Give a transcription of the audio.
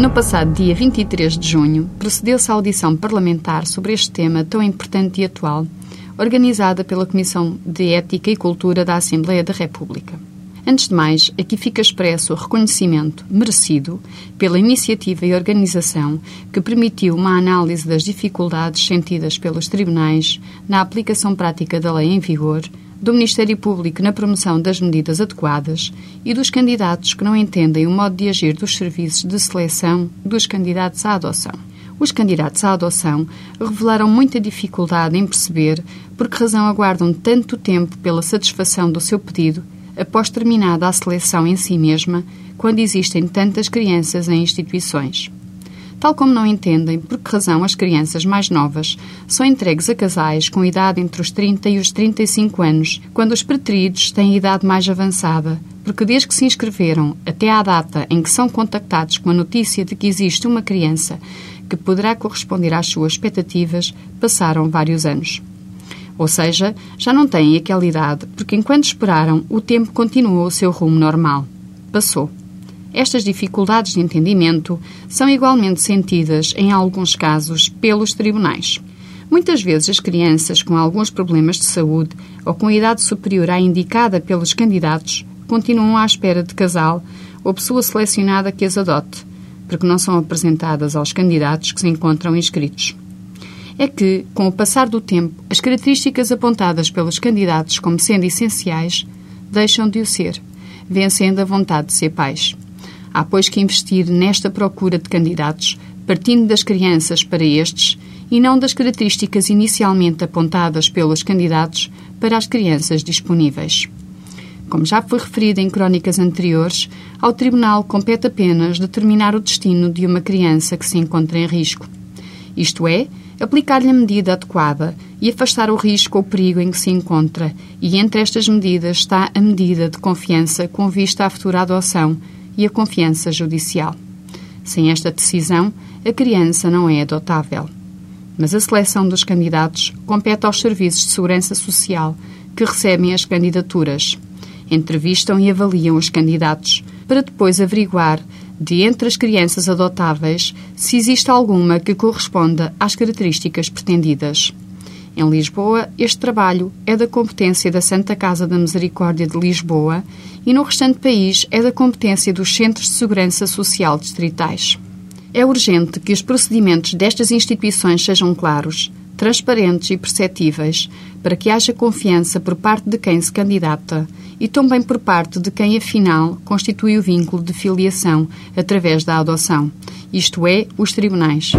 No passado dia 23 de junho, procedeu-se à audição parlamentar sobre este tema tão importante e atual, organizada pela Comissão de Ética e Cultura da Assembleia da República. Antes de mais, aqui fica expresso o reconhecimento merecido pela iniciativa e organização que permitiu uma análise das dificuldades sentidas pelos tribunais na aplicação prática da lei em vigor do Ministério Público na promoção das medidas adequadas e dos candidatos que não entendem o modo de agir dos serviços de seleção dos candidatos à adoção. Os candidatos à adoção revelaram muita dificuldade em perceber por que razão aguardam tanto tempo pela satisfação do seu pedido após terminada a seleção em si mesma, quando existem tantas crianças em instituições tal como não entendem por que razão as crianças mais novas são entregues a casais com idade entre os 30 e os 35 anos, quando os preteridos têm idade mais avançada, porque desde que se inscreveram até à data em que são contactados com a notícia de que existe uma criança que poderá corresponder às suas expectativas, passaram vários anos. Ou seja, já não têm aquela idade, porque enquanto esperaram, o tempo continuou o seu rumo normal. Passou. Estas dificuldades de entendimento são igualmente sentidas, em alguns casos, pelos tribunais. Muitas vezes as crianças com alguns problemas de saúde ou com idade superior à indicada pelos candidatos continuam à espera de casal ou pessoa selecionada que as adote, porque não são apresentadas aos candidatos que se encontram inscritos. É que, com o passar do tempo, as características apontadas pelos candidatos como sendo essenciais deixam de o ser, vencendo a vontade de ser pais. Há, pois, que investir nesta procura de candidatos, partindo das crianças para estes e não das características inicialmente apontadas pelos candidatos para as crianças disponíveis. Como já foi referido em crónicas anteriores, ao Tribunal compete apenas determinar o destino de uma criança que se encontra em risco. Isto é, aplicar-lhe a medida adequada e afastar o risco ou perigo em que se encontra, e entre estas medidas está a medida de confiança com vista à futura adoção e a confiança judicial. Sem esta decisão, a criança não é adotável. Mas a seleção dos candidatos compete aos serviços de segurança social que recebem as candidaturas. Entrevistam e avaliam os candidatos para depois averiguar, de entre as crianças adotáveis, se existe alguma que corresponda às características pretendidas. Em Lisboa, este trabalho é da competência da Santa Casa da Misericórdia de Lisboa e no restante país é da competência dos Centros de Segurança Social distritais. É urgente que os procedimentos destas instituições sejam claros, transparentes e perceptíveis, para que haja confiança por parte de quem se candidata e também por parte de quem, afinal, constitui o vínculo de filiação através da adoção, isto é, os tribunais.